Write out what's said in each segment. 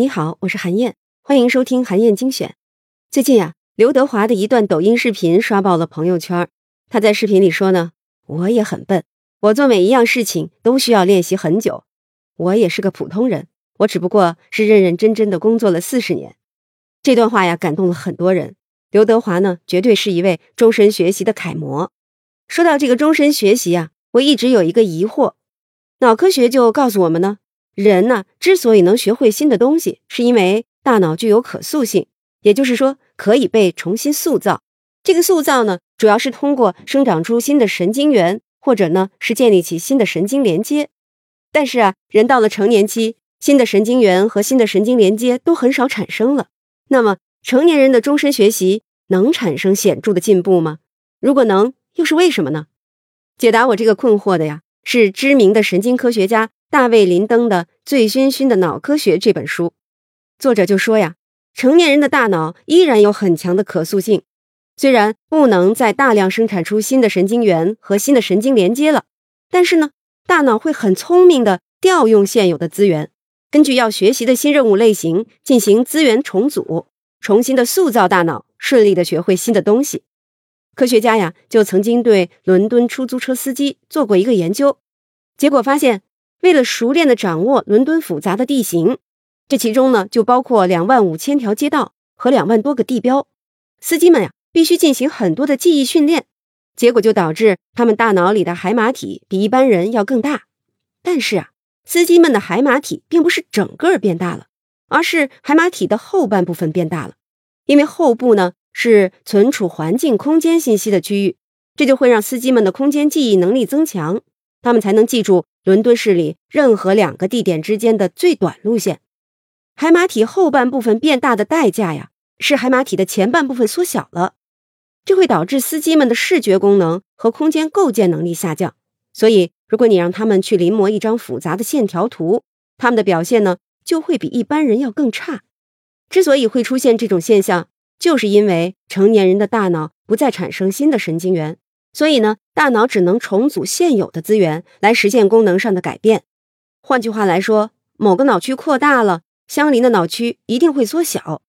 你好，我是韩燕，欢迎收听韩燕精选。最近呀，刘德华的一段抖音视频刷爆了朋友圈。他在视频里说呢：“我也很笨，我做每一样事情都需要练习很久。我也是个普通人，我只不过是认认真真的工作了四十年。”这段话呀，感动了很多人。刘德华呢，绝对是一位终身学习的楷模。说到这个终身学习啊，我一直有一个疑惑，脑科学就告诉我们呢。人呢，之所以能学会新的东西，是因为大脑具有可塑性，也就是说可以被重新塑造。这个塑造呢，主要是通过生长出新的神经元，或者呢是建立起新的神经连接。但是啊，人到了成年期，新的神经元和新的神经连接都很少产生了。那么，成年人的终身学习能产生显著的进步吗？如果能，又是为什么呢？解答我这个困惑的呀，是知名的神经科学家。大卫林登的《醉醺醺的脑科学》这本书，作者就说呀，成年人的大脑依然有很强的可塑性，虽然不能再大量生产出新的神经元和新的神经连接了，但是呢，大脑会很聪明的调用现有的资源，根据要学习的新任务类型进行资源重组，重新的塑造大脑，顺利的学会新的东西。科学家呀，就曾经对伦敦出租车司机做过一个研究，结果发现。为了熟练的掌握伦敦复杂的地形，这其中呢就包括两万五千条街道和两万多个地标，司机们呀必须进行很多的记忆训练，结果就导致他们大脑里的海马体比一般人要更大。但是啊，司机们的海马体并不是整个变大了，而是海马体的后半部分变大了，因为后部呢是存储环境空间信息的区域，这就会让司机们的空间记忆能力增强，他们才能记住。伦敦市里任何两个地点之间的最短路线，海马体后半部分变大的代价呀，是海马体的前半部分缩小了，这会导致司机们的视觉功能和空间构建能力下降。所以，如果你让他们去临摹一张复杂的线条图，他们的表现呢，就会比一般人要更差。之所以会出现这种现象，就是因为成年人的大脑不再产生新的神经元。所以呢，大脑只能重组现有的资源来实现功能上的改变。换句话来说，某个脑区扩大了，相邻的脑区一定会缩小。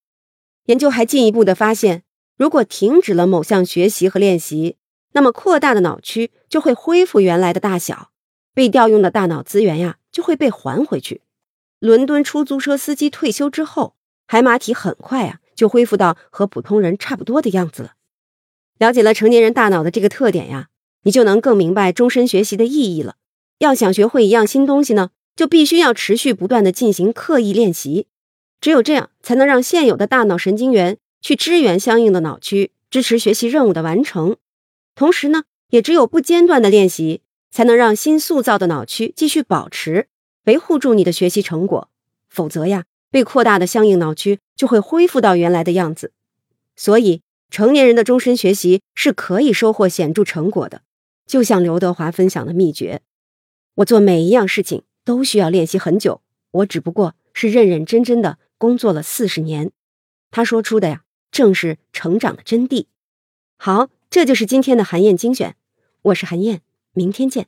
研究还进一步的发现，如果停止了某项学习和练习，那么扩大的脑区就会恢复原来的大小，被调用的大脑资源呀就会被还回去。伦敦出租车司机退休之后，海马体很快啊就恢复到和普通人差不多的样子了。了解了成年人大脑的这个特点呀，你就能更明白终身学习的意义了。要想学会一样新东西呢，就必须要持续不断的进行刻意练习。只有这样，才能让现有的大脑神经元去支援相应的脑区，支持学习任务的完成。同时呢，也只有不间断的练习，才能让新塑造的脑区继续保持、维护住你的学习成果。否则呀，被扩大的相应脑区就会恢复到原来的样子。所以。成年人的终身学习是可以收获显著成果的，就像刘德华分享的秘诀：我做每一样事情都需要练习很久，我只不过是认认真真的工作了四十年。他说出的呀，正是成长的真谛。好，这就是今天的韩燕精选，我是韩燕，明天见。